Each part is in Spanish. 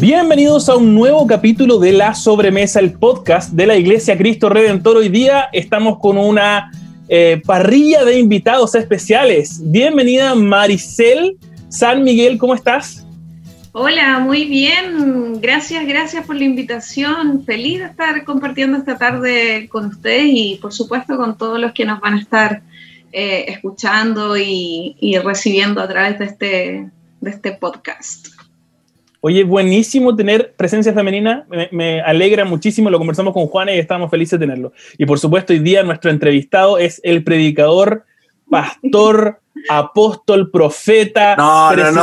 Bienvenidos a un nuevo capítulo de La Sobremesa, el podcast de la Iglesia Cristo Redentor. Hoy día estamos con una eh, parrilla de invitados especiales. Bienvenida Maricel San Miguel, ¿cómo estás? Hola, muy bien. Gracias, gracias por la invitación. Feliz de estar compartiendo esta tarde con ustedes y por supuesto con todos los que nos van a estar eh, escuchando y, recibiendo a través de este, de este podcast. Oye, buenísimo tener presencia femenina, me, alegra muchísimo, lo conversamos con Juana y estamos felices de tenerlo. Y por supuesto, hoy día nuestro entrevistado es el predicador, pastor, apóstol, profeta. No, no, no.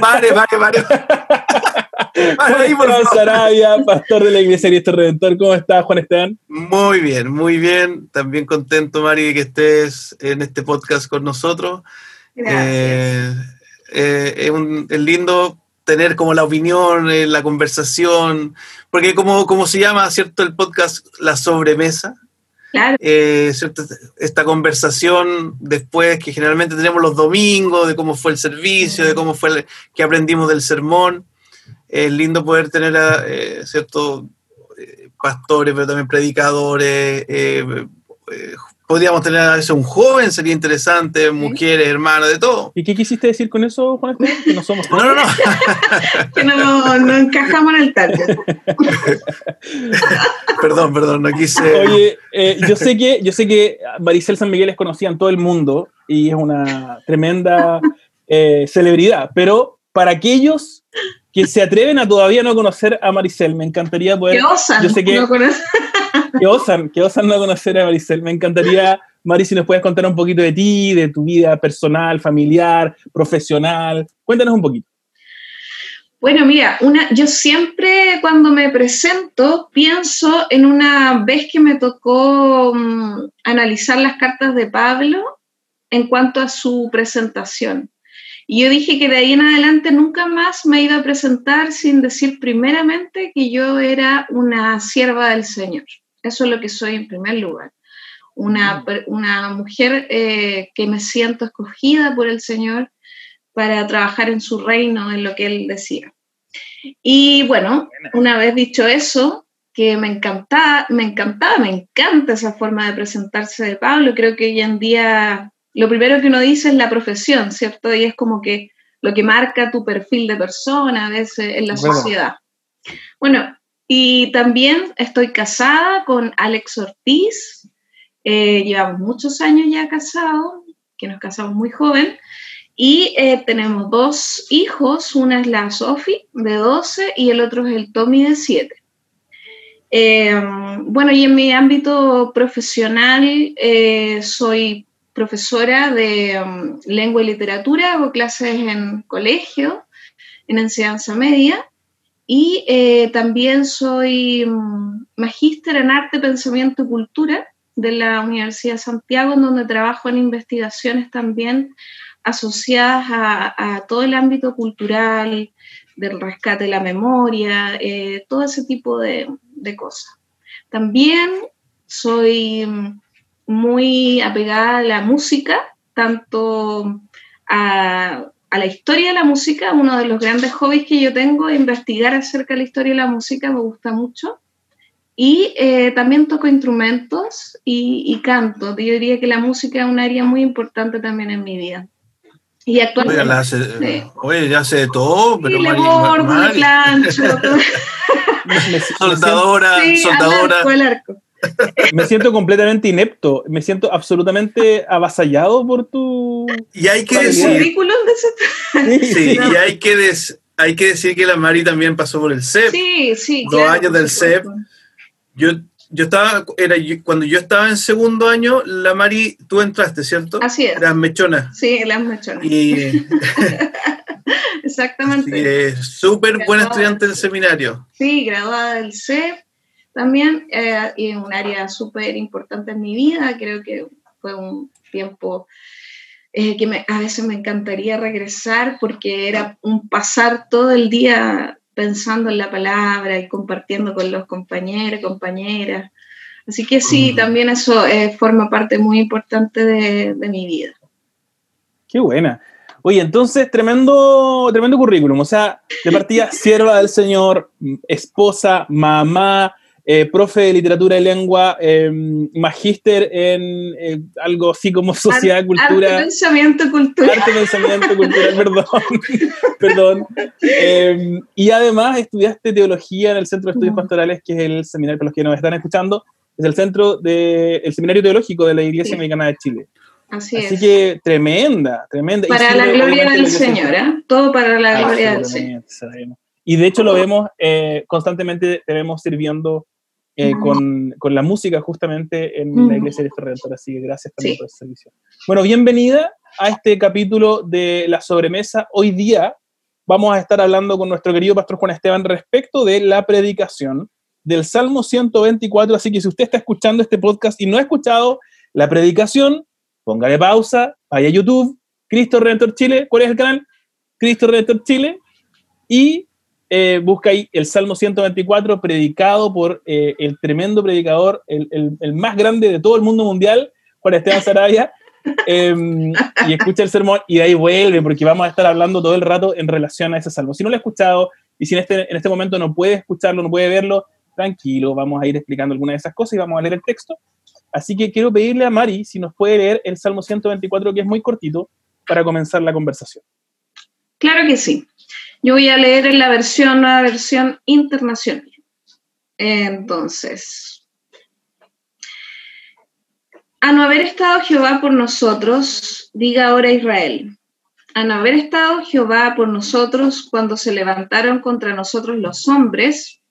Pare, pare, pare. Juan Sarabia, pastor de la Iglesia Cristo Redentor. ¿Cómo estás, Juan Esteban? Muy bien, muy bien. También contento, Mari, que estés en este podcast con nosotros. Eh, eh, es, un, es lindo tener como la opinión, eh, la conversación, porque como, como se llama, ¿cierto? El podcast La Sobremesa. Claro. Eh, Esta conversación después que generalmente tenemos los domingos, de cómo fue el servicio, de cómo fue el, que aprendimos del sermón. Es lindo poder tener a, eh, ¿cierto? pastores, pero también predicadores, podríamos tener a veces un joven, sería interesante, mujeres, hermanas, de todo. ¿Y qué quisiste decir con eso, Juan Esteban? Que no somos. no, no, no. que no, no, encajamos en el target. perdón, perdón, no quise. Oye, eh, yo sé que yo sé que Maricel San Miguel es conocida en todo el mundo y es una tremenda eh, celebridad, pero para aquellos que se atreven a todavía no conocer a Maricel, me encantaría poder. Que osan, yo sé que, no que osan, que osan no conocer a Maricel. Me encantaría, Mari, si nos puedes contar un poquito de ti, de tu vida personal, familiar, profesional. Cuéntanos un poquito. Bueno, mira, yo siempre cuando me presento pienso en una vez que me tocó mm, analizar las cartas de Pablo en cuanto a su presentación. Y yo dije que de ahí en adelante nunca más me iba a presentar sin decir primeramente que yo era una sierva del Señor. Eso es lo que soy en primer lugar. Una, una mujer eh, que me siento escogida por el Señor para trabajar en su reino, en lo que Él decía. Y bueno, una vez dicho eso, que me encantaba, me encantaba, me encanta esa forma de presentarse de Pablo. Creo que hoy en día lo primero que uno dice es la profesión, ¿cierto? Y es como que lo que marca tu perfil de persona a veces en la sociedad. Bueno, y también estoy casada con Alex Ortiz. Eh, llevamos muchos años ya casados, que nos casamos muy joven. Y eh, tenemos dos hijos, una es la Sophie de 12 y el otro es el Tommy de 7. Eh, bueno, y en mi ámbito profesional soy profesora de um, lengua y literatura, hago clases en colegio, en enseñanza media, y eh, también soy um, magíster en arte, pensamiento y cultura de la Universidad de Santiago, en donde trabajo en investigaciones también asociadas a, todo el ámbito cultural, del rescate de la memoria, eh, todo ese tipo de, cosas. También soy um, muy apegada a la música, tanto a, la historia de la música, uno de los grandes hobbies que yo tengo, investigar acerca de la historia de la música, me gusta mucho. Y eh, también toco instrumentos y, canto. Yo diría que la música es un área muy importante también en mi vida. Y actualmente... Oye, ya sé todo, pero... Sí, le bordo, plancho, soldadora, soldadora. Me siento completamente inepto, me siento absolutamente avasallado por tu... Y hay que decir... Sí, y hay que, hay que decir que la Mari también pasó por el CEP. Sí, sí. Dos años del CEP. Yo, yo estaba, era, cuando yo estaba en segundo año, la Mari, tú entraste, ¿cierto? Así es. Las mechonas. Sí, las mechonas. Y... Exactamente. Súper buena estudiante del seminario. Sí, graduada del CEP también, eh, y un área súper importante en mi vida, creo que fue un tiempo eh, que me, a veces me encantaría regresar porque era un pasar todo el día pensando en la palabra y compartiendo con los compañeros, compañeras. Así que sí, también eso eh, forma parte muy importante de, de mi vida. Qué buena. Oye, entonces, tremendo, tremendo currículum. O sea, de partida, sierva del Señor, esposa, mamá, eh, profe de literatura y lengua, eh, magíster en eh, algo así como sociedad, cultura. Arte, pensamiento, cultura. Arte, pensamiento, cultura, perdón. perdón. y además estudiaste teología en el Centro de Estudios Pastorales, que es el seminario, para los que nos están escuchando, es el centro del de, Seminario Teológico de la Iglesia Americana de Chile. Así, Así que tremenda, tremenda. Para la gloria del Señor, ¿eh? Todo para la gloria del Señor. Y de hecho lo vemos eh, constantemente, te vemos sirviendo eh, con, con, la música justamente en la Iglesia de Redentor. Así que gracias también por ese servicio. Bueno, bienvenida a este capítulo de La Sobremesa. Hoy día vamos a estar hablando con nuestro querido pastor Juan Esteban respecto de la predicación del Salmo 124. Así que si usted está escuchando este podcast y no ha escuchado la predicación, póngale pausa, vaya a YouTube, Cristo Redentor Chile, ¿cuál es el canal? Cristo Redentor Chile, y eh, busca ahí el Salmo 124, predicado por eh, el tremendo predicador, el, el, el, más grande de todo el mundo mundial, Juan Esteban Sarabia, eh, y escucha el sermón y de ahí vuelve, porque vamos a estar hablando todo el rato en relación a ese salmo. Si no lo ha escuchado y si en este, en este momento no puede escucharlo, no puede verlo, tranquilo, vamos a ir explicando algunas de esas cosas y vamos a leer el texto. Así que quiero pedirle a Mari si nos puede leer el Salmo 124, que es muy cortito, para comenzar la conversación. Claro que sí. Yo voy a leer en la versión, nueva versión internacional. Entonces, a no haber estado Jehová por nosotros, diga ahora Israel, a no haber estado Jehová por nosotros cuando se levantaron contra nosotros los hombres,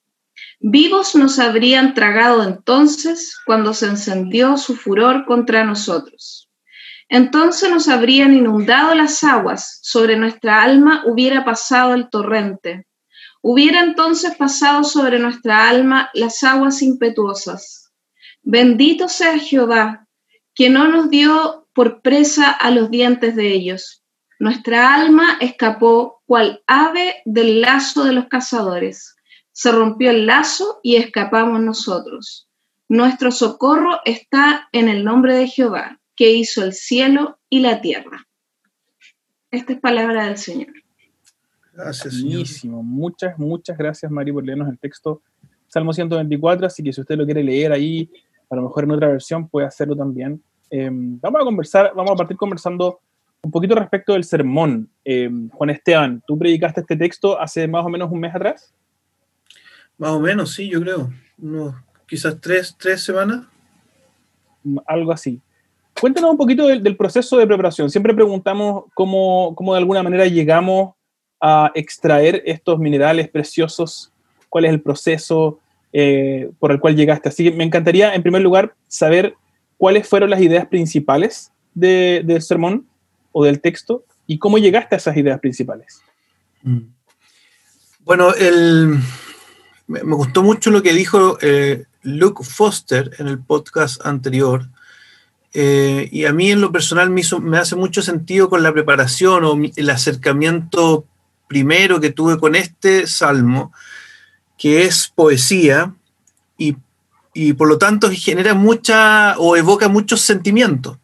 Vivos nos habrían tragado entonces cuando se encendió su furor contra nosotros. Entonces nos habrían inundado las aguas, sobre nuestra alma hubiera pasado el torrente. Hubiera entonces pasado sobre nuestra alma las aguas impetuosas. Bendito sea Jehová, que no nos dio por presa a los dientes de ellos. Nuestra alma escapó cual ave del lazo de los cazadores se rompió el lazo y escapamos nosotros. Nuestro socorro está en el nombre de Jehová, que hizo el cielo y la tierra. Esta es palabra del Señor. Gracias, Buenísimo. Muchas, muchas gracias, Mari, por leernos el texto Salmo 124. Así que si usted lo quiere leer ahí, a lo mejor en otra versión, puede hacerlo también. Eh, vamos a conversar, vamos a partir conversando un poquito respecto del sermón. Eh, Juan Esteban, tú predicaste este texto hace más o menos un mes atrás. Más o menos, sí, yo creo. Unos, quizás tres, tres semanas. Algo así. Cuéntanos un poquito del, proceso de preparación. Siempre preguntamos cómo, cómo, de alguna manera llegamos a extraer estos minerales preciosos, cuál es el proceso eh, por el cual llegaste. Así que me encantaría, en primer lugar, saber cuáles fueron las ideas principales de, del sermón o del texto y cómo llegaste a esas ideas principales. Mm. Bueno, me, gustó mucho lo que dijo eh, Luke Foster en el podcast anterior. Eh, y a mí en lo personal me, me, hace mucho sentido con la preparación o el acercamiento primero que tuve con este salmo, que es poesía y, y por lo tanto genera mucha o evoca muchos sentimientos.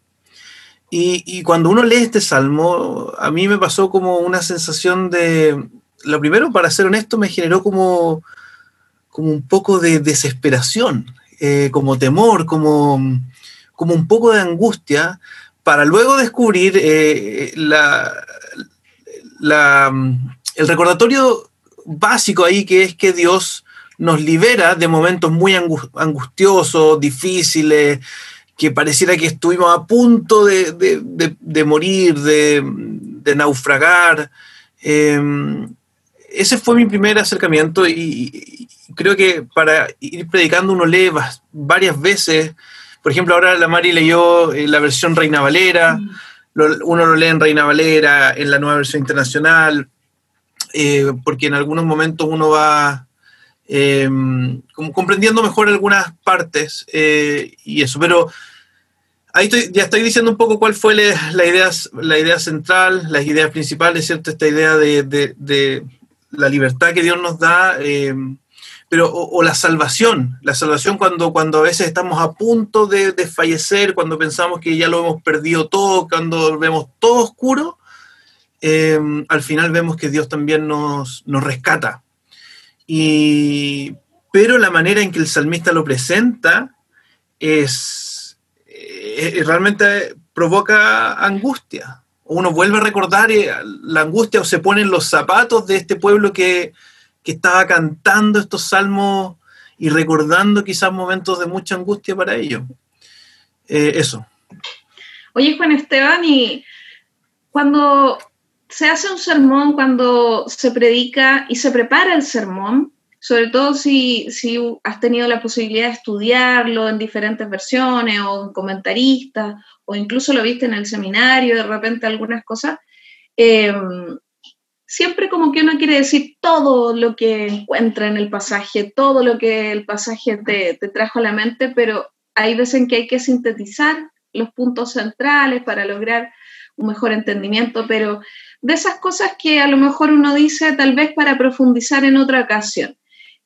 Y, y, cuando uno lee este salmo, a mí me pasó como una sensación de, lo primero, para ser honesto, me generó como como un poco de desesperación, eh, como temor, como, como un poco de angustia, para luego descubrir eh, la, la, el recordatorio básico ahí que es que Dios nos libera de momentos muy angustiosos, difíciles, que pareciera que estuvimos a punto de, de, morir, de, naufragar. Eh, ese fue mi primer acercamiento y, creo que para ir predicando uno lee varias veces. Por ejemplo, ahora la Mari leyó eh, la versión Reina Valera, mm. uno lo lee en Reina Valera, en la nueva versión internacional, eh, porque en algunos momentos uno va em, comprendiendo mejor algunas partes eh, y eso, pero ahí ya estoy diciendo un poco cuál fue la, idea, la idea central, las ideas principales, ¿cierto? Esta idea de, de la libertad que Dios nos da, eh, pero, o, la salvación, la salvación cuando, cuando a veces estamos a punto de, de, fallecer, cuando pensamos que ya lo hemos perdido todo, cuando vemos todo oscuro, em, al final vemos que Dios también nos, nos rescata. Y, pero la manera en que el salmista lo presenta es, eh, realmente provoca angustia. Uno vuelve a recordar eh, la angustia o se pone en los zapatos de este pueblo que, que estaba cantando estos salmos y recordando quizás momentos de mucha angustia para ellos. Eh, eso. Oye, Juan Esteban, y cuando se hace un sermón, cuando se predica y se prepara el sermón, sobre todo si, si has tenido la posibilidad de estudiarlo en diferentes versiones o en comentaristas, o incluso lo viste en el seminario, de repente algunas cosas, eh, siempre como que uno quiere decir todo lo que encuentra en el pasaje, todo lo que el pasaje te, trajo a la mente, pero hay veces en que hay que sintetizar los puntos centrales para lograr un mejor entendimiento, pero de esas cosas que a lo mejor uno dice tal vez para profundizar en otra ocasión.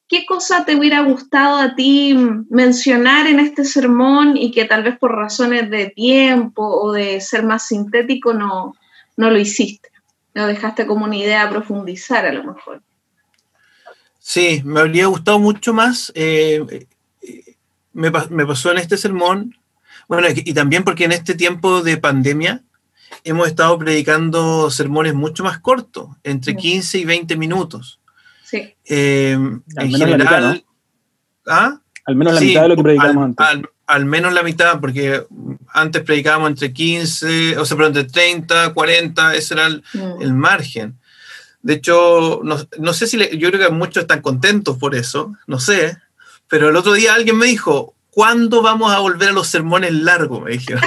¿Qué cosa te hubiera gustado a ti mencionar en este sermón y que tal vez por razones de tiempo o de ser más sintético no, no lo hiciste? Lo dejaste como una idea a profundizar a lo mejor. Sí, me habría gustado mucho más. Eh, me, pasó en este sermón, bueno, y también porque en este tiempo de pandemia hemos estado predicando sermones mucho más cortos, entre 15 y 20 minutos. Sí. Eh, en general, ¿ah? Al menos la mitad de lo que predicamos antes al menos la mitad, porque antes predicábamos entre 15, o sea, pero entre 30, 40, ese era el, mm. margen. De hecho, no, sé si yo creo que muchos están contentos por eso, no sé, pero el otro día alguien me dijo, ¿cuándo vamos a volver a los sermones largos? Me dijeron.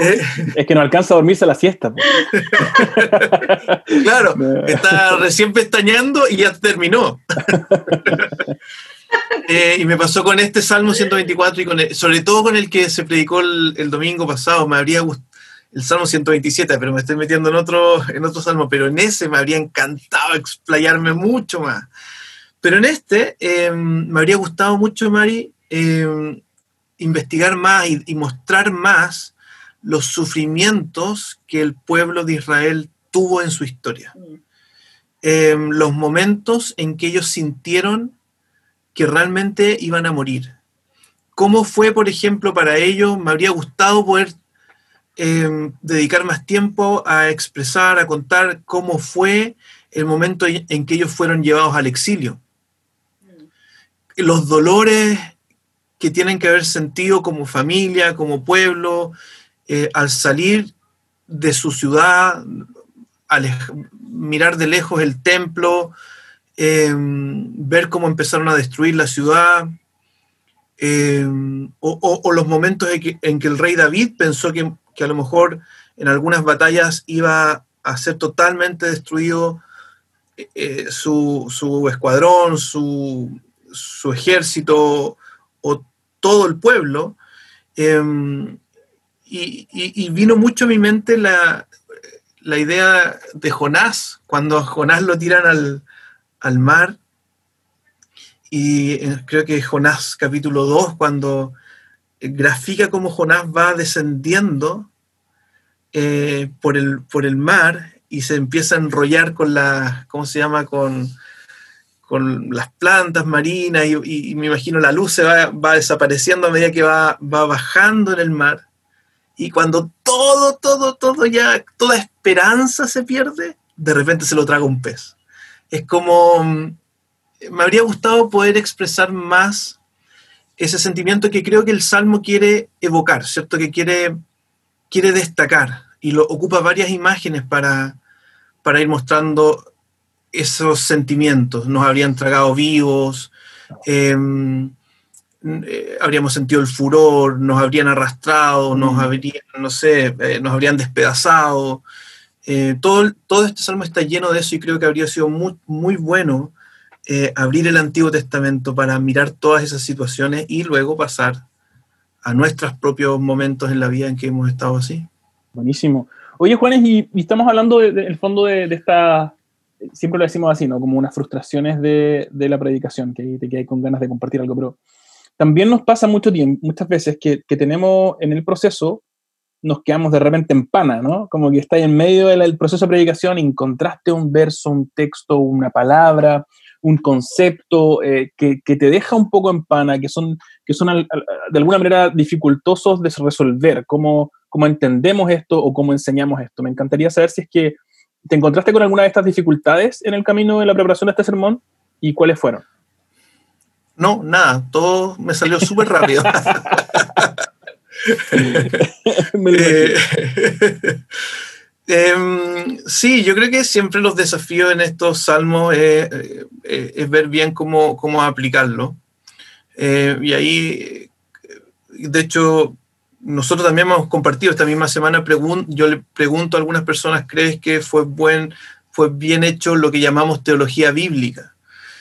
es que no alcanza a dormirse la siesta. claro, está recién pestañeando y ya terminó. Eh, y me pasó con este Salmo 124 y con sobre todo con el que se predicó el, domingo pasado. Me habría gustado el Salmo 127, pero me estoy metiendo en otro, en otro salmo, pero en ese me habría encantado explayarme mucho más. Pero en este em, me habría gustado mucho, Mari, em, investigar más y, mostrar más los sufrimientos que el pueblo de Israel tuvo en su historia. Mm. Em, los momentos en que ellos sintieron que realmente iban a morir. ¿Cómo fue, por ejemplo, para ellos? Me habría gustado poder em, dedicar más tiempo a expresar, a contar cómo fue el momento en que ellos fueron llevados al exilio. Los dolores que tienen que haber sentido como familia, como pueblo, eh, al salir de su ciudad, al mirar de lejos el templo, Em, ver cómo empezaron a destruir la ciudad, em, o, los momentos en que, el rey David pensó que, a lo mejor en algunas batallas iba a ser totalmente destruido eh, eh, su, escuadrón, su, ejército o todo el pueblo. Em, y, vino mucho a mi mente la, la idea de Jonás, cuando a Jonás lo tiran al, al mar. Y eh, creo que Jonás capítulo 2, cuando grafica cómo Jonás va descendiendo eh, por, el, por el mar y se empieza a enrollar con la, ¿cómo se llama? Con, con las plantas marinas y, me imagino la luz se va, va, desapareciendo a medida que va, va bajando en el mar. Y cuando todo, todo, todo ya, toda esperanza se pierde, de repente se lo traga un pez es como, mm, me habría gustado poder expresar más ese sentimiento que creo que el Salmo quiere evocar, ¿cierto? Que quiere, quiere destacar y lo ocupa varias imágenes para, para ir mostrando esos sentimientos. Nos habrían tragado vivos, em, eh, habríamos sentido el furor, nos habrían arrastrado, nos mm. habrían, no sé, eh, nos habrían despedazado. Eh, todo, todo este salmo está lleno de eso y creo que habría sido muy, muy bueno eh, abrir el Antiguo Testamento para mirar todas esas situaciones y luego pasar a nuestros propios momentos en la vida en que hemos estado así. Buenísimo. Oye, Juanes, y, estamos hablando del fondo de, esta, siempre lo decimos así, ¿no? Como unas frustraciones de, de la predicación, que te quedas con ganas de compartir algo, pero también nos pasa mucho tiempo, muchas veces que, que tenemos en el proceso nos quedamos de repente en pana, ¿no? Como que está en medio del proceso de predicación, encontraste un verso, un texto, una palabra, un concepto eh, que, te deja un poco en pana, que son, que son de alguna manera dificultosos de resolver, cómo, cómo entendemos esto o cómo enseñamos esto. Me encantaría saber si es que te encontraste con alguna de estas dificultades en el camino de la preparación de este sermón y cuáles fueron. No, nada, todo me salió súper rápido. Eh, em, sí, yo creo que siempre los desafíos en estos salmos es, ver bien cómo, cómo aplicarlo. Eh, y ahí, de hecho, nosotros también hemos compartido esta misma semana, yo le pregunto a algunas personas, ¿crees que fue, buen, fue bien hecho lo que llamamos teología bíblica?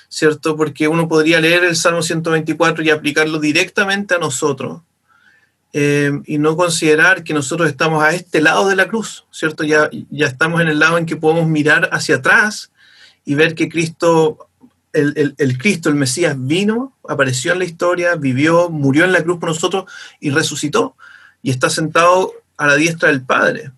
¿Cierto? Porque uno podría leer el Salmo 124 y aplicarlo directamente a nosotros eh, y no considerar que nosotros estamos a este lado de la cruz, ¿cierto? Ya, ya estamos en el lado en que podemos mirar hacia atrás y ver que Cristo, el, el, Cristo, el Mesías, vino, apareció en la historia, vivió, murió en la cruz por nosotros y resucitó y está sentado a la diestra del Padre.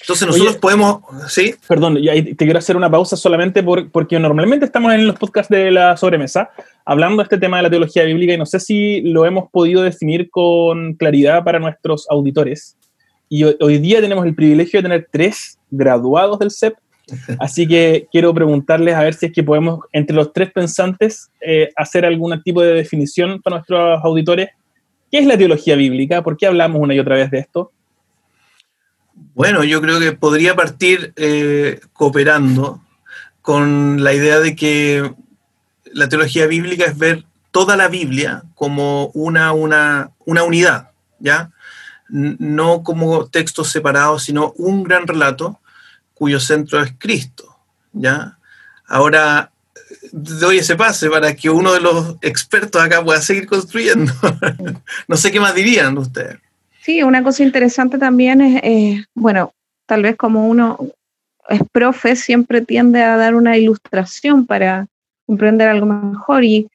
Entonces nosotros podemos, ¿sí? Perdón, y te quiero hacer una pausa solamente porque normalmente estamos en los podcasts de la sobremesa hablando de este tema de la teología bíblica y no sé si lo hemos podido definir con claridad para nuestros auditores. Y hoy, día tenemos el privilegio de tener tres graduados del CEP, así que quiero preguntarles a ver si es que podemos, entre los tres pensantes, eh, hacer algún tipo de definición para nuestros auditores. ¿Qué es la teología bíblica? ¿Por qué hablamos una y otra vez de esto? Bueno, yo creo que podría partir eh, cooperando con la idea de que la teología bíblica es ver toda la Biblia como una, una, una unidad, ¿ya? No como textos separados, sino un gran relato cuyo centro es Cristo, ¿ya? Ahora, doy ese pase para que uno de los expertos acá pueda seguir construyendo. no sé qué más dirían ustedes. Sí, una cosa interesante también es, bueno, tal vez como uno es profe, siempre tiende a dar una ilustración para comprender algo mejor y,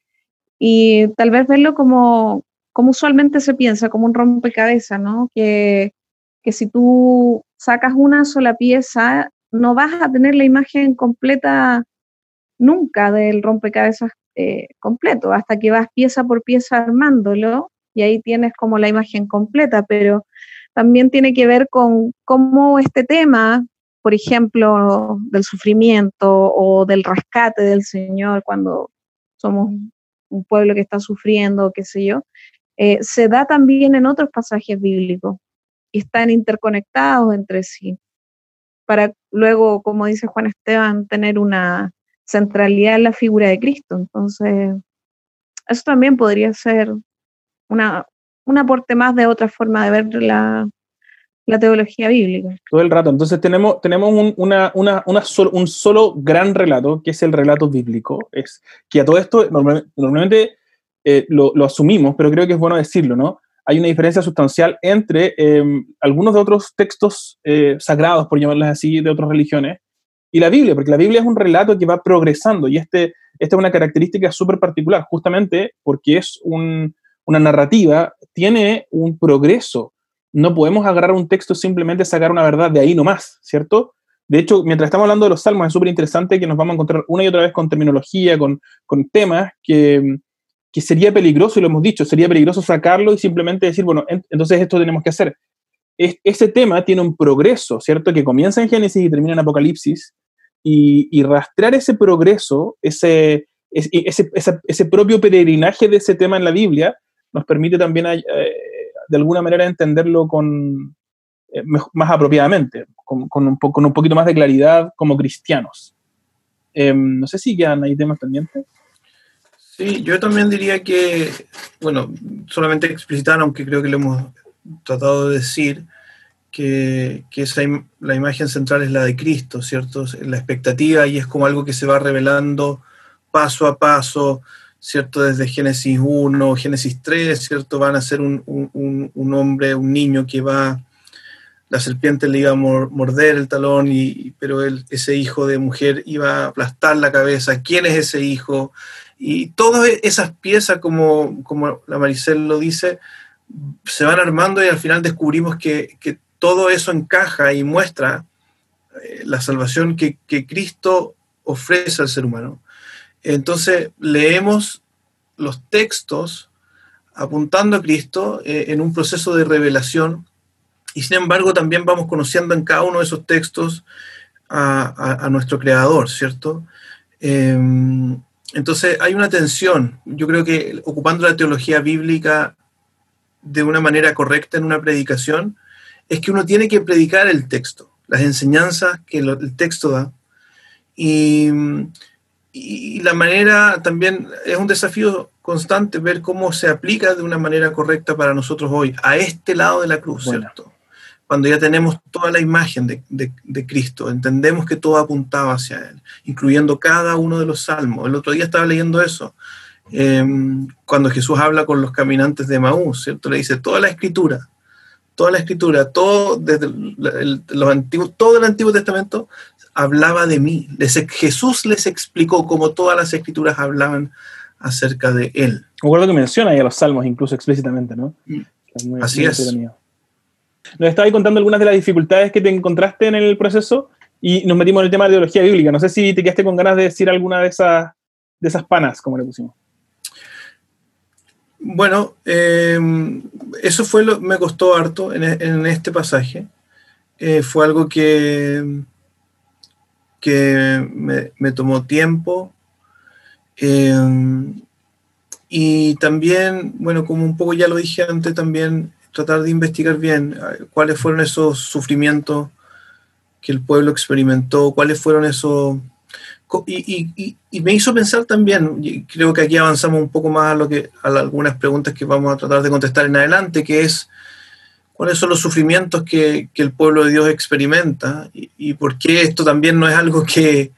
y tal vez verlo como, como usualmente se piensa, como un rompecabezas, ¿no? Que, que si tú sacas una sola pieza, no vas a tener la imagen completa nunca del rompecabezas eh, completo, hasta que vas pieza por pieza armándolo y ahí tienes como la imagen completa, pero también tiene que ver con cómo este tema, por ejemplo, del sufrimiento o del rescate del Señor cuando somos un pueblo que está sufriendo, qué sé yo, eh, se da también en otros pasajes bíblicos y están interconectados entre sí, para luego, como dice Juan Esteban, tener una centralidad en la figura de Cristo. Entonces, eso también podría ser una, un aporte más de otra forma de ver la, teología bíblica. Todo el rato. Entonces tenemos, tenemos un, una, una, un solo gran relato, que es el relato bíblico. Es que a todo esto normalmente eh, lo, asumimos, pero creo que es bueno decirlo, ¿no? Hay una diferencia sustancial entre em, algunos de otros textos eh, sagrados, por llamarlos así, de otras religiones, y la Biblia, porque la Biblia es un relato que va progresando y este, esta es una característica súper particular, justamente porque es un, una narrativa tiene un progreso. No podemos agarrar un texto simplemente sacar una verdad de ahí nomás, ¿cierto? De hecho, mientras estamos hablando de los salmos, es súper interesante que nos vamos a encontrar una y otra vez con terminología, con, con temas que, que, sería peligroso, y lo hemos dicho, sería peligroso sacarlo y simplemente decir, bueno, entonces esto tenemos que hacer. ese tema tiene un progreso, ¿cierto? Que comienza en Génesis y termina en Apocalipsis, y, y rastrear ese progreso, ese, ese, ese, ese, propio peregrinaje de ese tema en la Biblia, nos permite también eh, de alguna manera entenderlo con, eh, más apropiadamente, con, un con un poquito más de claridad como cristianos. Em, no sé si quedan ahí temas pendientes. Sí, yo también diría que, bueno, solamente explicitar, aunque creo que lo hemos tratado de decir, que, que esa la imagen central es la de Cristo, ¿cierto? La expectativa y es como algo que se va revelando paso a paso, ¿cierto? Desde Génesis 1, Génesis 3, ¿cierto? Van a ser un, hombre, un niño que va, la serpiente le iba a morder el talón, y, pero él, ese hijo de mujer iba a aplastar la cabeza. ¿Quién es ese hijo? Y todas esas piezas, como, como la Maricel lo dice, se van armando y al final descubrimos que, que todo eso encaja y muestra eh, la salvación que, Cristo ofrece al ser humano. Entonces leemos los textos apuntando a Cristo eh, en un proceso de revelación y sin embargo también vamos conociendo en cada uno de esos textos a, nuestro creador, ¿cierto? Em, entonces hay una tensión. Yo creo que ocupando la teología bíblica de una manera correcta en una predicación, es que uno tiene que predicar el texto, las enseñanzas que el texto da. Y, la manera también es un desafío constante ver cómo se aplica de una manera correcta para nosotros hoy, a este lado de la cruz, ¿cierto? Cuando ya tenemos toda la imagen de, Cristo, entendemos que todo apuntaba hacia Él, incluyendo cada uno de los salmos. El otro día estaba leyendo eso, em, cuando Jesús habla con los caminantes de Maús, ¿cierto? Le dice, toda la escritura toda la escritura, todo, desde los antiguos, todo el Antiguo Testamento hablaba de mí. Jesús les explicó cómo todas las escrituras hablaban acerca de él. Recuerdo que menciona ahí a los salmos incluso explícitamente, ¿no? Mm. Así es. Nos estaba contando algunas de las dificultades que te encontraste en el proceso y nos metimos en el tema de teología bíblica. No sé si te quedaste con ganas de decir alguna de esas, de esas panas, como le pusimos. Bueno, eh, eso fue lo me costó harto en, este pasaje. Eh, fue algo que, que me, tomó tiempo. Eh, y también, bueno, como un poco ya lo dije antes, también tratar de investigar bien cuáles fueron esos sufrimientos que el pueblo experimentó, cuáles fueron esos y, me hizo pensar también, creo que aquí avanzamos un poco más a, lo que, a algunas preguntas que vamos a tratar de contestar en adelante, que es cuáles son los sufrimientos que, el pueblo de Dios experimenta y, por qué esto también no es algo que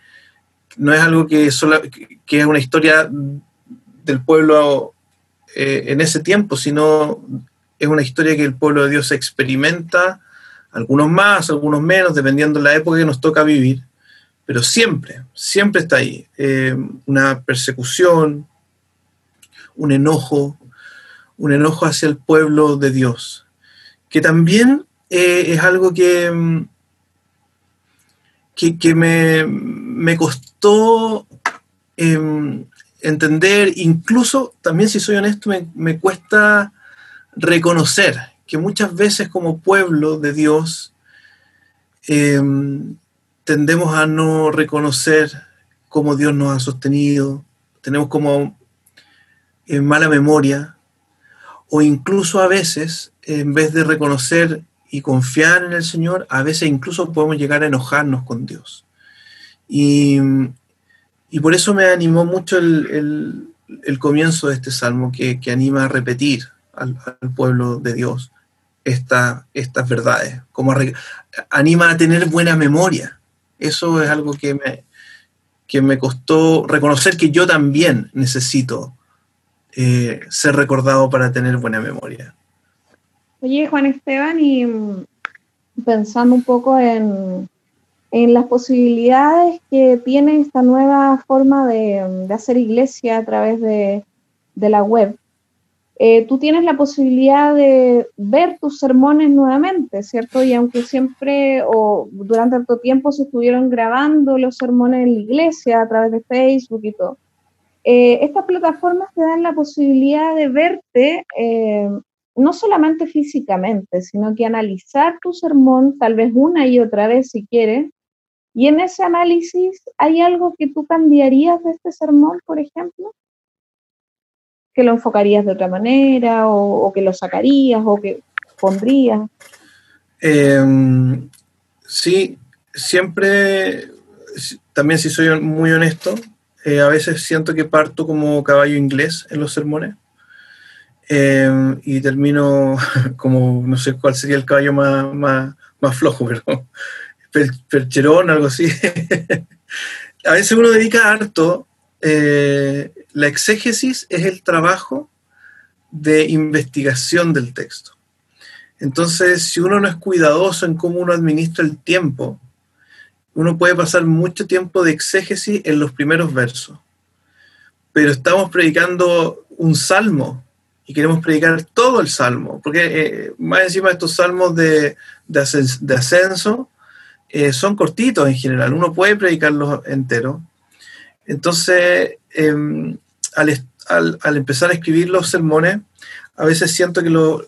no es algo que, que es una historia del pueblo eh, en ese tiempo, sino es una historia que el pueblo de Dios experimenta, algunos más, algunos menos, dependiendo de la época que nos toca vivir pero siempre, siempre está ahí. Eh, una persecución, un enojo, un enojo hacia el pueblo de Dios, que también eh, es algo que, mm, que, me, costó em, entender, incluso también si soy honesto, me, cuesta reconocer que muchas veces como pueblo de Dios, em, tendemos a no reconocer cómo Dios nos ha sostenido, tenemos como en mala memoria, o incluso a veces, en vez de reconocer y confiar en el Señor, a veces incluso podemos llegar a enojarnos con Dios. Y, por eso me animó mucho el, comienzo de este salmo que, anima a repetir al, pueblo de Dios esta, estas verdades, como anima a tener buena memoria eso es algo que me, que me costó reconocer que yo también necesito eh, ser recordado para tener buena memoria. Oye, Juan Esteban, y mm, pensando un poco en, las posibilidades que tiene esta nueva forma de, hacer iglesia a través de, de la web, eh, tú tienes la posibilidad de ver tus sermones nuevamente, ¿cierto? Y aunque siempre o durante tanto tiempo se estuvieron grabando los sermones en la iglesia a través de Facebook y todo, eh, estas plataformas te dan la posibilidad de verte eh, no solamente físicamente, sino que analizar tu sermón tal vez una y otra vez si quieres. Y en ese análisis, ¿hay algo que tú cambiarías de este sermón, por ejemplo? que lo enfocarías de otra manera o, que lo sacarías o que pondrías? Em, sí, siempre, también si soy muy honesto, eh, a veces siento que parto como caballo inglés en los sermones em, y termino como, no sé cuál sería el caballo más, más, flojo, pero percherón, algo así. a veces uno dedica harto eh, la exégesis es el trabajo de investigación del texto. Entonces, si uno no es cuidadoso en cómo uno administra el tiempo, uno puede pasar mucho tiempo de exégesis en los primeros versos. Pero estamos predicando un salmo y queremos predicar todo el salmo, porque eh, más encima estos salmos de, de, ascenso eh, son cortitos en general, uno puede predicarlos enteros. Entonces, em, al, empezar a escribir los sermones, a veces siento que lo,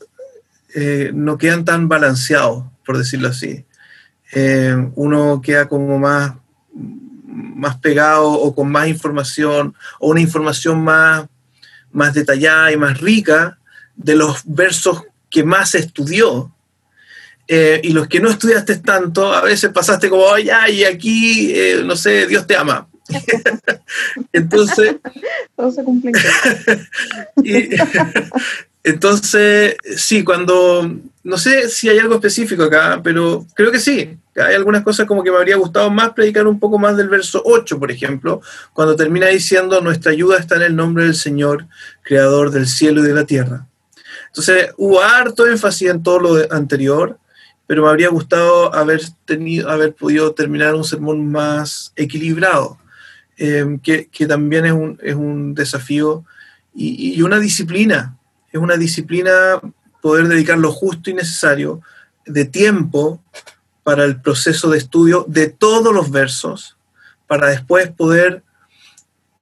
eh, no quedan tan balanceados, por decirlo así. uno queda como más, más pegado o con más información, o una información más más detallada y más rica de los versos que más estudió. Eh, y los que no estudiaste tanto, a veces pasaste como, ya, y aquí, eh, no sé, Dios te ama. entonces... Todo se cumple. entonces, sí, cuando, no sé si hay algo específico acá, pero creo que sí. Hay algunas cosas como que me habría gustado más predicar un poco más del verso 8, por ejemplo, cuando termina diciendo, nuestra ayuda está en el nombre del Señor, creador del cielo y de la tierra. Entonces, hubo harto énfasis en todo lo anterior, pero me habría gustado haber, tenido, haber podido terminar un sermón más equilibrado, eh, que, también es un, es un desafío y una disciplina. Es una disciplina poder dedicar lo justo y necesario de tiempo para el proceso de estudio de todos los versos, para después poder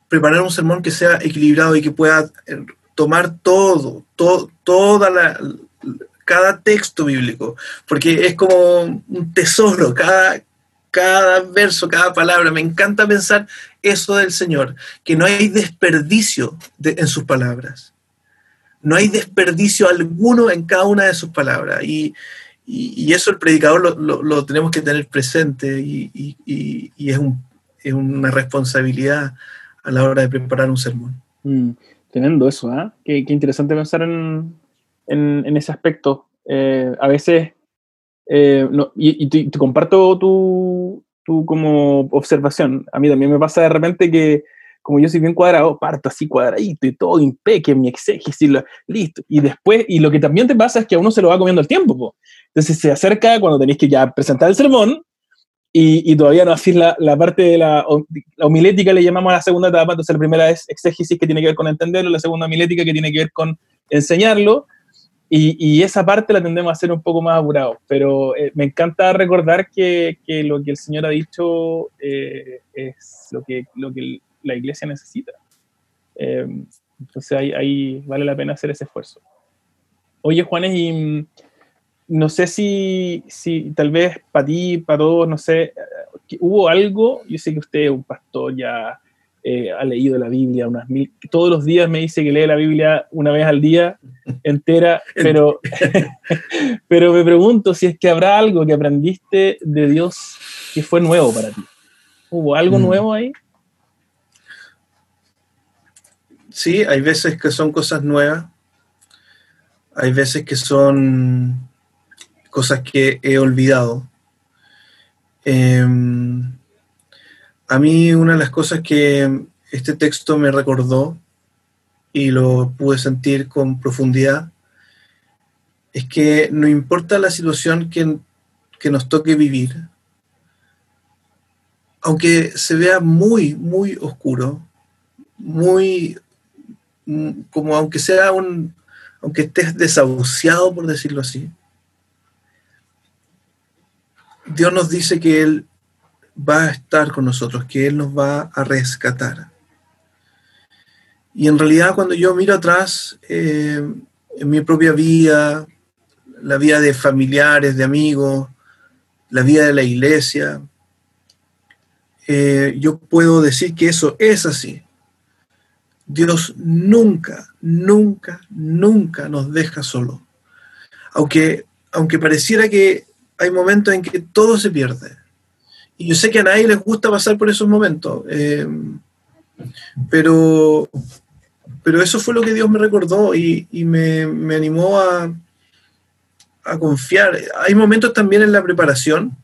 preparar un sermón que sea equilibrado y que pueda eh, tomar todo, toda la, cada texto bíblico, porque es como un tesoro, cada, cada verso, cada palabra. Me encanta pensar eso del Señor, que no hay desperdicio en sus palabras. No hay desperdicio alguno en cada una de sus palabras. Y, y, eso el predicador lo, tenemos que tener presente y, es, una responsabilidad a la hora de preparar un sermón. Mm, teniendo eso, ¿ah? Qué, interesante pensar en, ese aspecto. Eh, a veces, eh, y, te, comparto tu, tu, como observación, a mí también me pasa de repente que como yo soy bien cuadrado, parto así cuadradito y todo impeque, mi exégesis, listo. Y después, y lo que también te pasa es que a uno se lo va comiendo el tiempo. Entonces se acerca cuando tenéis que ya presentar el sermón y, todavía no hacéis la, la, parte de la, la, homilética, le llamamos a la segunda etapa. Entonces la primera es exégesis que tiene que ver con entenderlo, la segunda homilética que tiene que ver con enseñarlo. Y, esa parte la tendemos a hacer un poco más apurado, pero eh, me encanta recordar que, que, lo que el Señor ha dicho eh, es lo que, lo que la iglesia necesita. Eh, entonces ahí, vale la pena hacer ese esfuerzo. Oye, Juanes, y mm, no sé si, si tal vez para ti, para todos, no sé, eh, hubo algo, yo sé que usted es un pastor ya, eh, ha leído la Biblia unas mil, todos los días me dice que lee la Biblia una vez al día entera, pero, pero me pregunto si es que habrá algo que aprendiste de Dios que fue nuevo para ti. ¿Hubo algo mm. nuevo ahí? Sí, hay veces que son cosas nuevas, hay veces que son cosas que he olvidado. Em, a mí una de las cosas que este texto me recordó y lo pude sentir con profundidad es que no importa la situación que, que nos toque vivir, aunque se vea muy, muy oscuro, muy como aunque sea un, aunque estés desahuciado, por decirlo así, Dios nos dice que Él va a estar con nosotros, que Él nos va a rescatar. Y en realidad cuando yo miro atrás eh, en mi propia vida, la vida de familiares, de amigos, la vida de la iglesia, eh, yo puedo decir que eso es así. Dios nunca, nunca, nunca nos deja solo. Aunque, aunque pareciera que hay momentos en que todo se pierde. Y yo sé que a nadie les gusta pasar por esos momentos. Eh, pero, pero eso fue lo que Dios me recordó y, me, me, animó a, a confiar. Hay momentos también en la preparación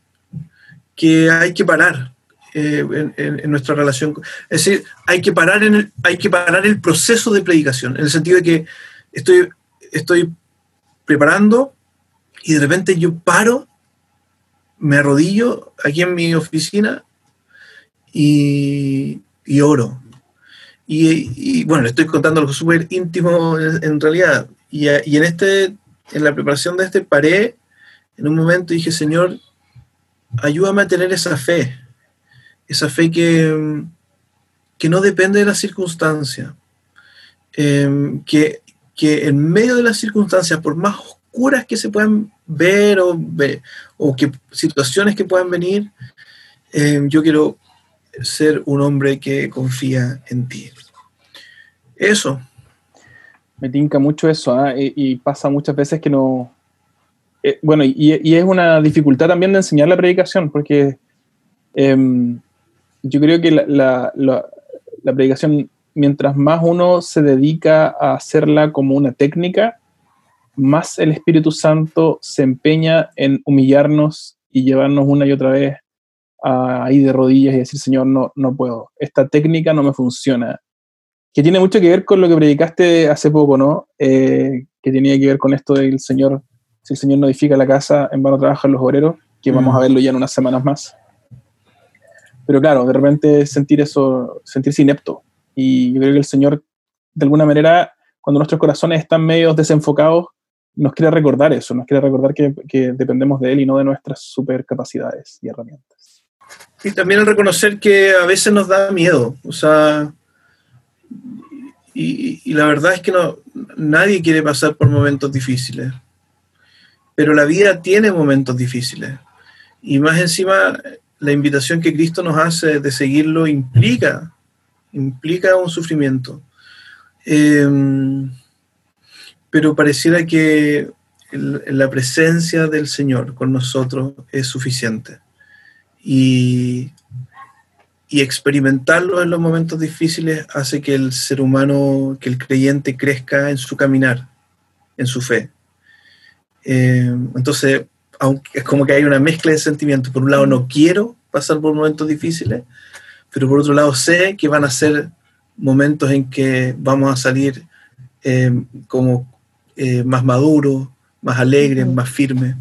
que hay que parar eh, en, nuestra relación. Es decir, hay que, parar en el, hay que parar el proceso de predicación, en el sentido de que estoy, estoy preparando y de repente yo paro, me arrodillo aquí en mi oficina y, oro. Y, bueno, le estoy contando algo súper íntimo en, realidad. Y, y, en, este, en la preparación de este paré en un momento y dije, Señor, ayúdame a tener esa fe, esa fe que, que no depende de la circunstancia, em, que, que en medio de las circunstancias, por más oscuras que se puedan ver o, o que situaciones que puedan venir, em, yo quiero ser un hombre que confía en ti. Eso. Me tinca mucho eso, ¿ah? y, pasa muchas veces que no... Eh, bueno, y, es una dificultad también de enseñar la predicación, porque em, yo creo que la, la predicación, mientras más uno se dedica a hacerla como una técnica, más el Espíritu Santo se empeña en humillarnos y llevarnos una y otra vez ahí de rodillas y decir, Señor, no, no puedo, esta técnica no me funciona. Que tiene mucho que ver con lo que predicaste hace poco, ¿no? Eh, que tenía que ver con esto del Señor, si el Señor no edifica la casa, en vano trabajan los obreros, que vamos a verlo ya en unas semanas más. Pero claro, de repente sentir eso, sentirse inepto. Y yo creo que el Señor, de alguna manera, cuando nuestros corazones están medio desenfocados, nos quiere recordar eso, nos quiere recordar que, que dependemos de Él y no de nuestras supercapacidades y herramientas. Y también el reconocer que a veces nos da miedo, o sea, y, y, la verdad es que no, nadie quiere pasar por momentos difíciles, pero la vida tiene momentos difíciles. Y más encima, la invitación que Cristo nos hace de seguirlo implica, implica un sufrimiento. Eh, pero pareciera que la presencia del Señor con nosotros es suficiente. Y, y experimentarlo en los momentos difíciles hace que el ser humano, que el creyente crezca en su caminar, en su fe. Eh, entonces, aunque es como que hay una mezcla de sentimientos. Por un lado, no quiero pasar por momentos difíciles, pero por otro lado, sé que van a ser momentos en que vamos a salir eh, como eh, más maduro, más alegre, más firme.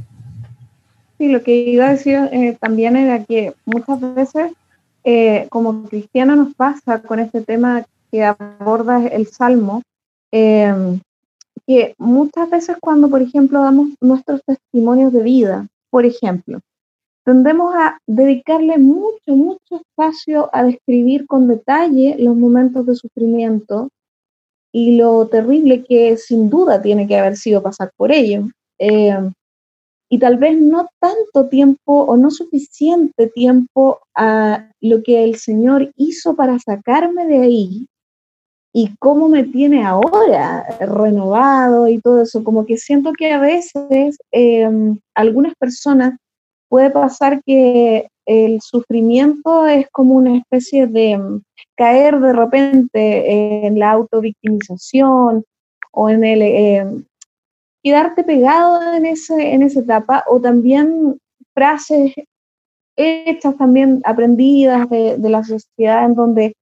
Sí, lo que iba a decir eh, también era que muchas veces eh, como cristiano nos pasa con este tema que aborda el Salmo, que muchas veces cuando, por ejemplo, damos nuestros testimonios de vida, por ejemplo, tendemos a dedicarle mucho, mucho espacio a describir con detalle los momentos de sufrimiento, y lo terrible que sin duda tiene que haber sido pasar por ello. Eh, y tal vez no tanto tiempo o no suficiente tiempo a lo que el Señor hizo para sacarme de ahí y cómo me tiene ahora renovado y todo eso. Como que siento que a veces eh, algunas personas puede pasar que el sufrimiento es como una especie de mm, caer de repente en la autovictimización o en el em, quedarte pegado en, ese, en esa etapa o también frases hechas también aprendidas de, la sociedad en donde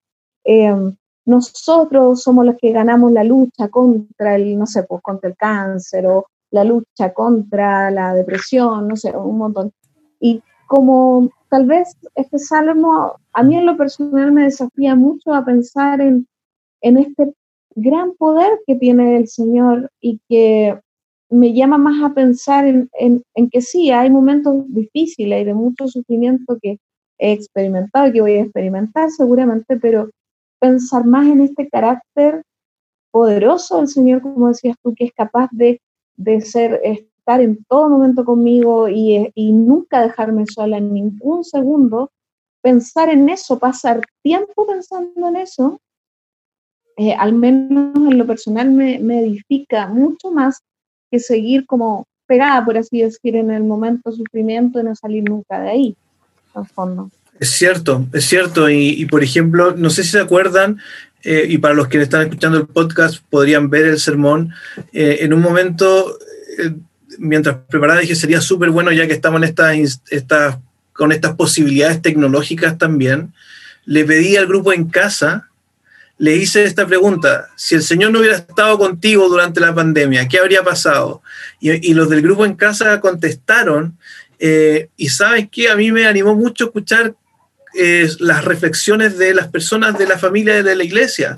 em, nosotros somos los que ganamos la lucha contra el, no sé, pues contra el cáncer o la lucha contra la depresión, no sé, un montón. Y como tal vez este salmo a mí en lo personal me desafía mucho a pensar en, en este gran poder que tiene el Señor y que me llama más a pensar en, en, en, que sí, hay momentos difíciles y de mucho sufrimiento que he experimentado y que voy a experimentar seguramente, pero pensar más en este carácter poderoso del Señor, como decías tú, que es capaz de, de ser estar en todo momento conmigo y, nunca dejarme sola en ningún segundo, pensar en eso, pasar tiempo pensando en eso, eh, al menos en lo personal me, me, edifica mucho más que seguir como pegada, por así decir, en el momento de sufrimiento y no salir nunca de ahí, al fondo. Es cierto, es cierto. Y, y por ejemplo, no sé si se acuerdan, eh, y para los que están escuchando el podcast podrían ver el sermón, eh, en un momento, mientras preparaba, dije, sería súper bueno ya que estamos en con estas posibilidades tecnológicas también, le pedí al grupo en casa, le hice esta pregunta, si el Señor no hubiera estado contigo durante la pandemia, ¿qué habría pasado? Y, los del grupo en casa contestaron, eh, y sabes qué, a mí me animó mucho escuchar las reflexiones de las personas de la familia de la iglesia.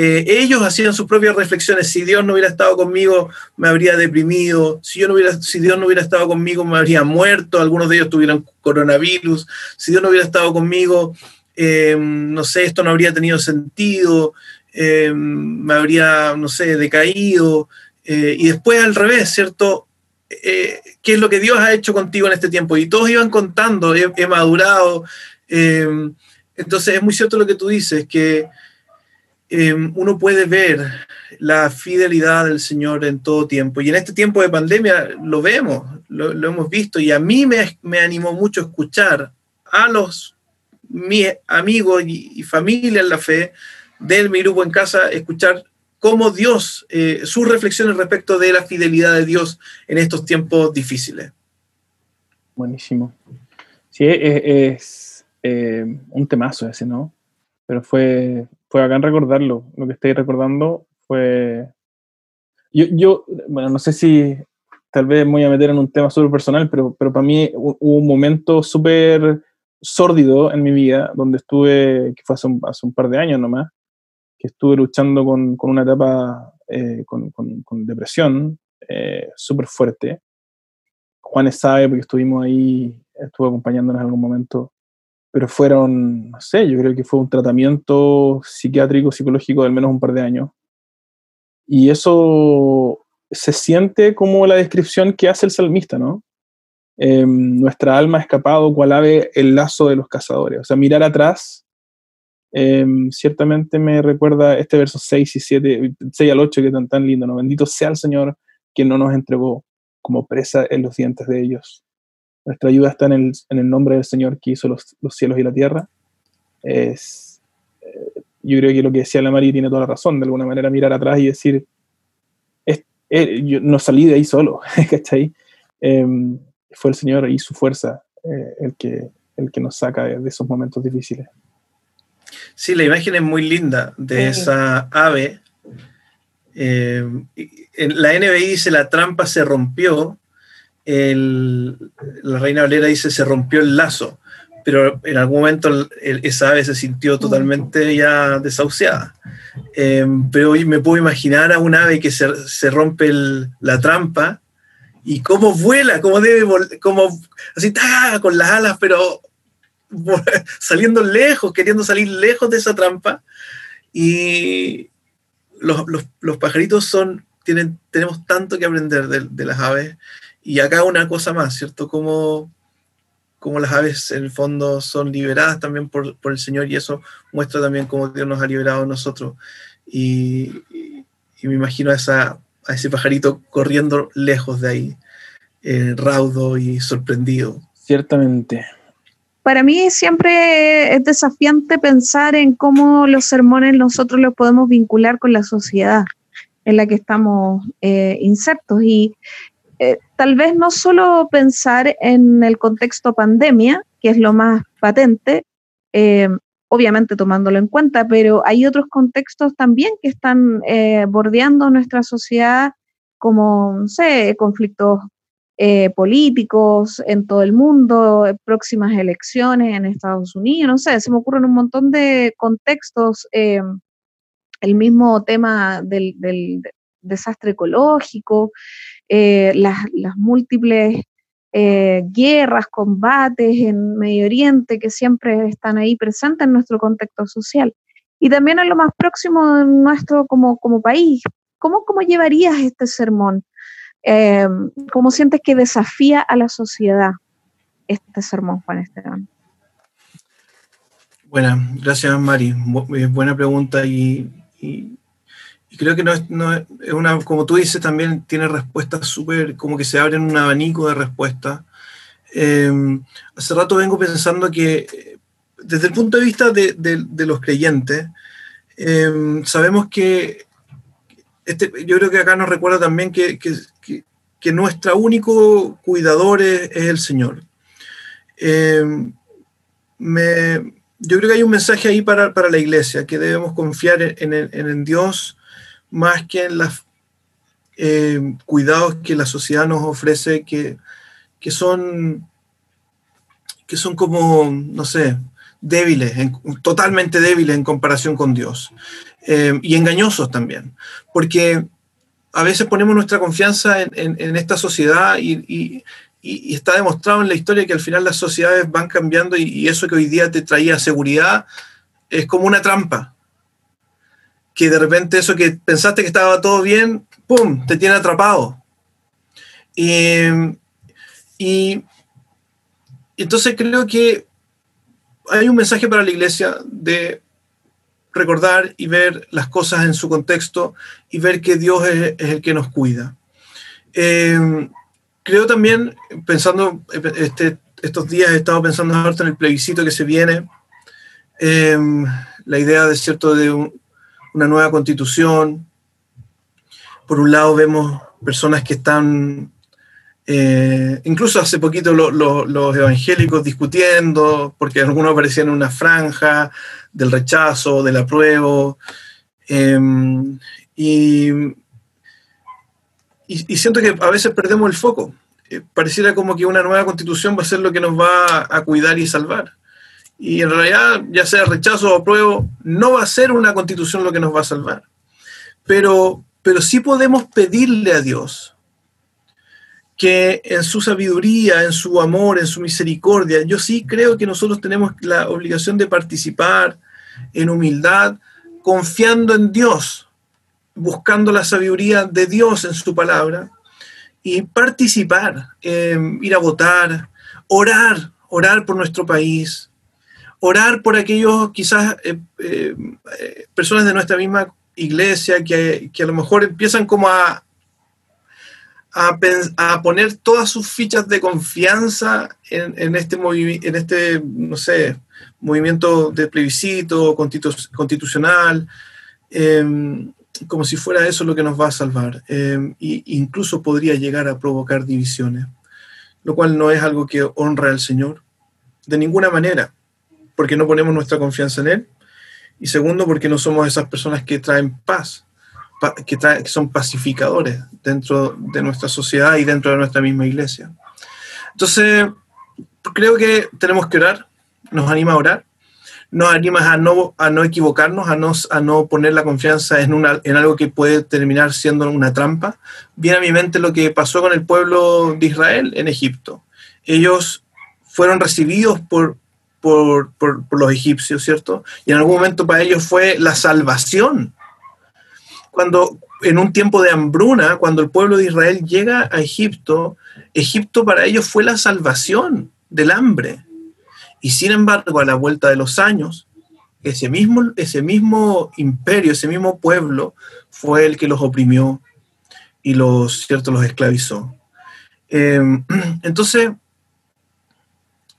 Eh, ellos hacían sus propias reflexiones. Si Dios no hubiera estado conmigo, me habría deprimido. Si, yo no hubiera, si Dios no hubiera estado conmigo, me habría muerto. Algunos de ellos tuvieron coronavirus. Si Dios no hubiera estado conmigo, eh, no sé, esto no habría tenido sentido. Eh, me habría, no sé, decaído. y después al revés, ¿cierto? ¿Qué es lo que Dios ha hecho contigo en este tiempo? Y todos iban contando, he madurado. Entonces es muy cierto lo que tú dices, que Em, uno puede ver la fidelidad del Señor en todo tiempo. Y en este tiempo de pandemia lo vemos, lo, hemos visto. Y a mí me, me, animó mucho escuchar a los mis amigos y, familia en la fe de mi grupo en casa, escuchar cómo Dios, eh, sus reflexiones respecto de la fidelidad de Dios en estos tiempos difíciles. Buenísimo. Sí, es, eh, un temazo ese, ¿no? Pero fue, fue en recordarlo. Lo que estoy recordando fue. Yo, yo, bueno, no sé si tal vez voy a meter en un tema súper personal, pero, pero para mí hubo un momento súper sórdido en mi vida, donde estuve, que fue hace un, hace un, par de años nomás, que estuve luchando con, con una etapa eh, con, con, depresión eh, súper fuerte. Juanes sabe porque estuvimos ahí, estuvo acompañándonos en algún momento pero fueron, no sé, yo creo que fue un tratamiento psiquiátrico, psicológico de al menos un par de años. Y eso se siente como la descripción que hace el salmista, ¿no? Em, nuestra alma ha escapado cual ave el lazo de los cazadores. O sea, mirar atrás, em, ciertamente me recuerda este verso 6 y 7, 6 al 8 que tan tan lindo, ¿no? Bendito sea el Señor quien no nos entregó como presa en los dientes de ellos. Nuestra ayuda está en el, en el nombre del Señor que hizo los, los cielos y la tierra. Es, eh, yo creo que lo que decía la Mari tiene toda la razón, de alguna manera mirar atrás y decir, eh, yo no salí de ahí solo, ¿cachai? Em, fue el Señor y su fuerza eh, el, que, el que nos saca de, esos momentos difíciles. Sí, la imagen es muy linda de esa ave. en la NBI dice la trampa se rompió la reina Valera dice se rompió el lazo, pero en algún momento esa ave se sintió totalmente ya desahuciada. Em, pero hoy me puedo imaginar a un ave que se, rompe la trampa y cómo vuela, cómo debe, como así, con las alas, pero saliendo lejos, queriendo salir lejos de esa trampa. Y los, pajaritos son, tienen, tenemos tanto que aprender de las aves y acá una cosa más, ¿cierto? Como, como las aves en el fondo son liberadas también por, el Señor y eso muestra también cómo Dios nos ha liberado a nosotros. Y, me imagino a, esa, a ese pajarito corriendo lejos de ahí, eh, raudo y sorprendido. Ciertamente. Para mí siempre es desafiante pensar en cómo los sermones nosotros los podemos vincular con la sociedad en la que estamos eh, insertos. Y, eh, tal vez no solo pensar en el contexto pandemia, que es lo más patente, eh, obviamente tomándolo en cuenta, pero hay otros contextos también que están eh, bordeando nuestra sociedad, como, no sé, conflictos políticos en todo el mundo, próximas elecciones en Estados Unidos, no sé, se me ocurren un montón de contextos, el mismo tema del desastre ecológico, eh, las, múltiples eh, guerras, combates en Medio Oriente que siempre están ahí presentes en nuestro contexto social. Y también en lo más próximo de nuestro como, como país. ¿Cómo, ¿Cómo llevarías este sermón? Eh, ¿Cómo sientes que desafía a la sociedad este sermón, Juan Esteban? Bueno, gracias Mari. Buena pregunta y y creo que no es, una, como tú dices, también tiene respuestas súper, como que se abren un abanico de respuestas. Eh, hace rato vengo pensando que desde el punto de vista de, los creyentes, eh, sabemos que, este, yo creo que acá nos recuerda también que, que, nuestro único cuidador es, el Señor. Eh, yo creo que hay un mensaje ahí para, para la iglesia, que debemos confiar en, en Dios más que en los eh, cuidados que la sociedad nos ofrece, que, son, que son como, no sé, débiles, totalmente débiles en comparación con Dios. Eh, y engañosos también, porque a veces ponemos nuestra confianza en, esta sociedad y, está demostrado en la historia que al final las sociedades van cambiando y, eso que hoy día te traía seguridad es como una trampa. Que de repente eso que pensaste que estaba todo bien, ¡pum!, te tiene atrapado. y entonces creo que hay un mensaje para la iglesia de recordar y ver las cosas en su contexto y ver que Dios es, el que nos cuida. Eh, creo también, pensando, este, estos días he estado pensando harto en el plebiscito que se viene, eh, la idea de cierto de una nueva constitución. Por un lado vemos personas que están eh, incluso hace poquito los evangélicos discutiendo, porque algunos aparecían una franja del rechazo, del apruebo. Em, y, y, siento que a veces perdemos el foco. Eh, pareciera como que una nueva constitución va a ser lo que nos va a cuidar y salvar. Y en realidad, ya sea rechazo o apruebo, no va a ser una constitución lo que nos va a salvar. Pero, pero sí podemos pedirle a Dios que en su sabiduría, en su amor, en su misericordia, yo sí creo que nosotros tenemos la obligación de participar en humildad, confiando en Dios, buscando la sabiduría de Dios en su palabra y participar, ir a votar, orar, orar por nuestro país, orar por aquellos quizás eh, eh, personas de nuestra misma iglesia que, que a lo mejor empiezan como a a, poner todas sus fichas de confianza en, este, en este, no sé, movimiento de plebiscito constitucional, em, como si fuera eso lo que nos va a salvar. e incluso podría llegar a provocar divisiones, lo cual no es algo que honra al Señor, de ninguna manera, porque no ponemos nuestra confianza en Él, y segundo, porque no somos esas personas que traen paz que, son pacificadores dentro de nuestra sociedad y dentro de nuestra misma iglesia. Entonces, creo que tenemos que orar, nos anima a orar, nos anima a no, a no equivocarnos, a no, a no poner la confianza en, una, en algo que puede terminar siendo una trampa. Viene a mi mente lo que pasó con el pueblo de Israel en Egipto. Ellos fueron recibidos por, por, por, los egipcios, ¿cierto? Y en algún momento para ellos fue la salvación cuando en un tiempo de hambruna, cuando el pueblo de Israel llega a Egipto, Egipto para ellos fue la salvación del hambre. Y sin embargo, a la vuelta de los años, ese mismo, ese mismo imperio, ese mismo pueblo, fue el que los oprimió y los, ¿cierto? los esclavizó. Em, entonces,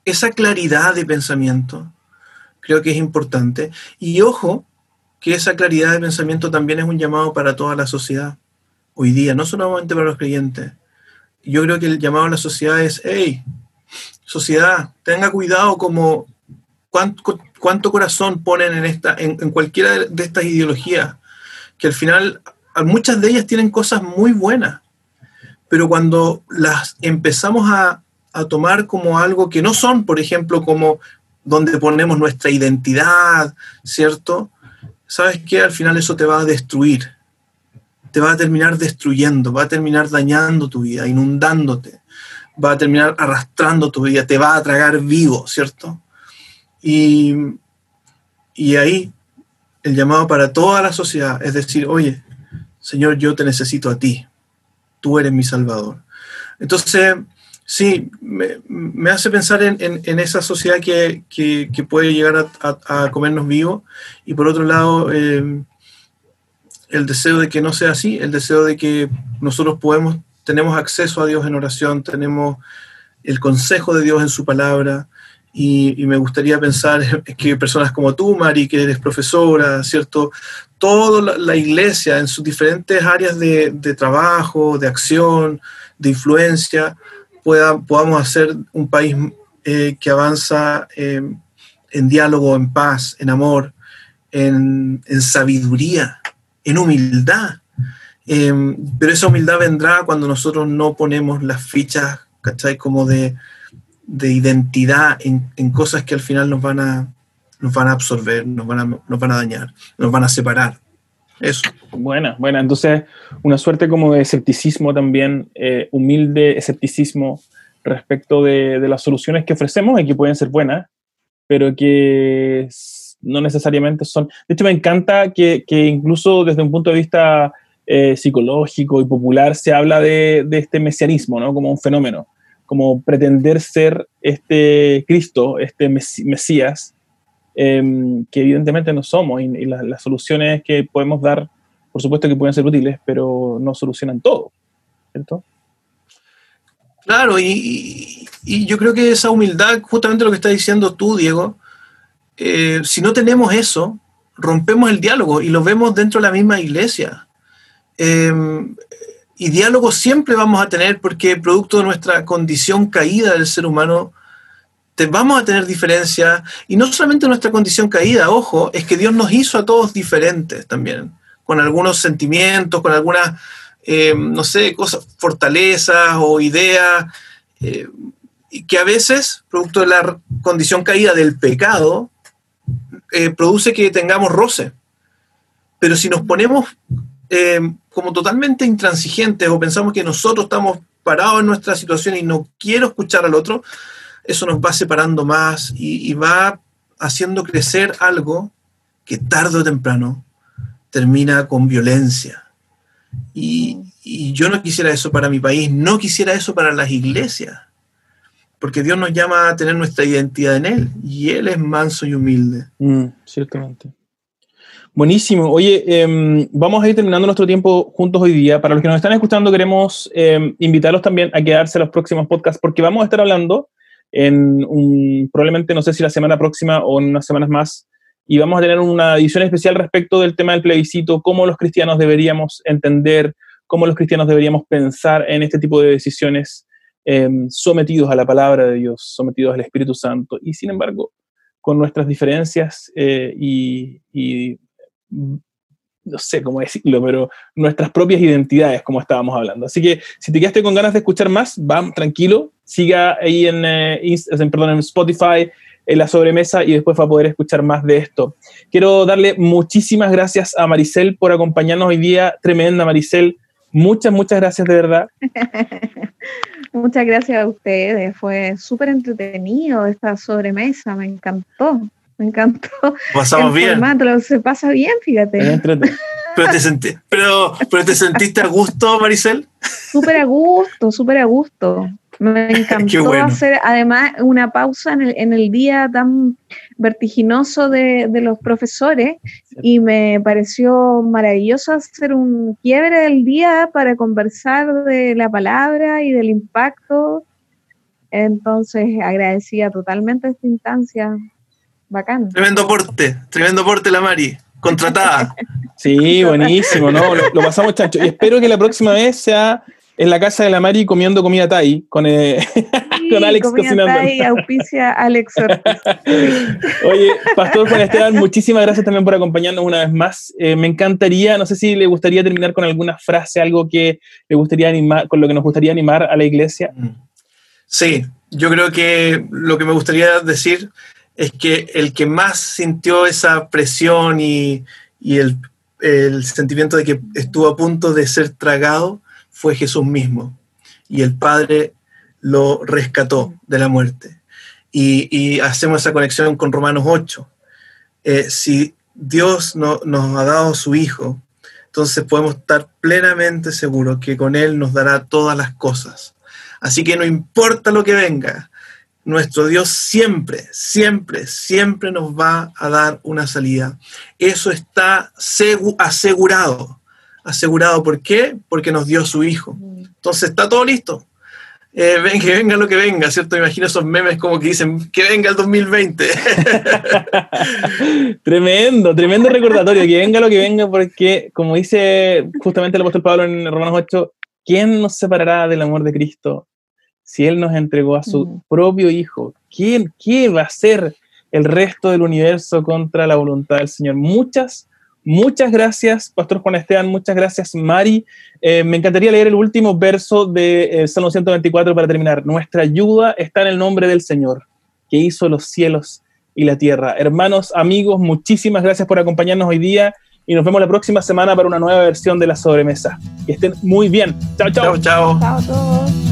esa claridad de pensamiento creo que es importante. Y ojo, que esa claridad de pensamiento también es un llamado para toda la sociedad hoy día, no solamente para los creyentes. Yo creo que el llamado a la sociedad es, hey, sociedad, tenga cuidado como cuánto, cuánto corazón ponen en, esta, en, cualquiera de estas ideologías, que al final muchas de ellas tienen cosas muy buenas, pero cuando las empezamos a, a tomar como algo que no son, por ejemplo, como donde ponemos nuestra identidad, ¿cierto? ¿sabes qué? Al final eso te va a destruir. Te va a terminar destruyendo, va a terminar dañando tu vida, inundándote, va a terminar arrastrando tu vida, te va a tragar vivo, ¿cierto? Y, y ahí el llamado para toda la sociedad es decir, oye, Señor, yo te necesito a ti, tú eres mi Salvador. Entonces, Sí, me, hace pensar en, esa sociedad que, puede llegar a, comernos vivos y por otro lado eh, el deseo de que no sea así, el deseo de que nosotros podemos, tenemos acceso a Dios en oración, tenemos el consejo de Dios en su palabra y, me gustaría pensar que personas como tú, Mari, que eres profesora, ¿cierto? Toda la, iglesia en sus diferentes áreas de, de trabajo, de acción, de influencia, podamos hacer un país eh, que avanza eh, en diálogo, en paz, en amor, en, sabiduría, en humildad. Eh, pero esa humildad vendrá cuando nosotros no ponemos las fichas, ¿cachai? Como de, identidad en, cosas que al final nos van a, nos van a absorber, nos van a, nos van a dañar, nos van a separar. Eso. Buena, buena. Entonces, una suerte como de escepticismo también, eh, humilde escepticismo respecto de, de, las soluciones que ofrecemos y que pueden ser buenas, pero que no necesariamente son... De hecho, me encanta que, que incluso desde un punto de vista eh, psicológico y popular se habla de, de, este mesianismo, ¿no? Como un fenómeno, como pretender ser este Cristo, este Mesías, eh, que evidentemente no somos, y, las, soluciones que podemos dar, por supuesto que pueden ser útiles, pero no solucionan todo, ¿cierto? Claro, y, yo creo que esa humildad, justamente lo que estás diciendo tú, Diego, eh, si no tenemos eso, rompemos el diálogo y lo vemos dentro de la misma iglesia. Eh, y diálogo siempre vamos a tener porque producto de nuestra condición caída del ser humano, vamos a tener diferencias. Y no solamente nuestra condición caída, ojo, es que Dios nos hizo a todos diferentes también, con algunos sentimientos, con algunas, eh, no sé, cosas, fortalezas o ideas, eh, que a veces, producto de la condición caída del pecado, eh, produce que tengamos roce. Pero si nos ponemos como totalmente intransigentes o pensamos que nosotros estamos parados en nuestra situación y no quiero escuchar al otro, eso nos va separando más y, va haciendo crecer algo que tarde o temprano termina con violencia. Y, yo no quisiera eso para mi país, no quisiera eso para las iglesias, porque Dios nos llama a tener nuestra identidad en Él y Él es manso y humilde. Mm, ciertamente. Buenísimo. Oye, eh, vamos a ir terminando nuestro tiempo juntos hoy día. Para los que nos están escuchando, queremos eh, invitarlos también a quedarse a los próximos podcasts porque vamos a estar hablando en un, probablemente, no sé si la semana próxima o en unas semanas más, y vamos a tener una edición especial respecto del tema del plebiscito, cómo los cristianos deberíamos entender, cómo los cristianos deberíamos pensar en este tipo de decisiones eh, sometidos a la palabra de Dios, sometidos al Espíritu Santo, y sin embargo, con nuestras diferencias eh, y, y no sé cómo decirlo, pero nuestras propias identidades, como estábamos hablando. Así que si te quedaste con ganas de escuchar más, va tranquilo, siga ahí en, eh, en, perdón, en Spotify, en la sobremesa, y después va a poder escuchar más de esto. Quiero darle muchísimas gracias a Maricel por acompañarnos hoy día. Tremenda, Maricel. Muchas, muchas gracias de verdad. muchas gracias a ustedes. Fue súper entretenido esta sobremesa, me encantó. Me encantó. Pasamos el bien. Formato, se pasa bien, fíjate. Pero te, sentí, pero, pero te sentiste a gusto, Maricel. Súper a gusto, súper a gusto. Me encantó bueno. hacer además una pausa en el, en el día tan vertiginoso de, de, los profesores y me pareció maravilloso hacer un quiebre del día para conversar de la palabra y del impacto. Entonces agradecía totalmente esta instancia. Bacán. Tremendo aporte, tremendo aporte la Mari, contratada. sí, buenísimo, ¿no? Lo, lo, pasamos chancho. Y espero que la próxima vez sea en la casa de la Mari comiendo comida Thai con, eh, sí, con Alex comida cocinando. Thai, auspicia Alex Ortiz. Oye, Pastor Juan Esteban, muchísimas gracias también por acompañarnos una vez más. Eh, me encantaría, no sé si le gustaría terminar con alguna frase, algo que le gustaría animar, con lo que nos gustaría animar a la iglesia. Sí, yo creo que lo que me gustaría decir es que el que más sintió esa presión y, y el, el, sentimiento de que estuvo a punto de ser tragado fue Jesús mismo. Y el Padre lo rescató de la muerte. Y, hacemos esa conexión con Romanos 8. Eh, si Dios no, nos ha dado su Hijo, entonces podemos estar plenamente seguros que con Él nos dará todas las cosas. Así que no importa lo que venga, nuestro Dios siempre, siempre, siempre nos va a dar una salida. Eso está asegurado. Asegurado, ¿por qué? Porque nos dio su Hijo. Entonces está todo listo. Eh, ven, que venga lo que venga, ¿cierto? Me imagino esos memes como que dicen que venga el 2020. tremendo, tremendo recordatorio, que venga lo que venga, porque como dice justamente el apóstol Pablo en Romanos 8, ¿quién nos separará del amor de Cristo? si Él nos entregó a su uh-huh. propio Hijo, ¿quién, ¿qué va a ser el resto del universo contra la voluntad del Señor? Muchas, muchas gracias, Pastor Juan Esteban, muchas gracias, Mari. Eh, me encantaría leer el último verso de eh, Salmo 124 para terminar. Nuestra ayuda está en el nombre del Señor, que hizo los cielos y la tierra. Hermanos, amigos, muchísimas gracias por acompañarnos hoy día y nos vemos la próxima semana para una nueva versión de la sobremesa. Que estén muy bien. Chao, chao. Chao, chao. Chao a todos.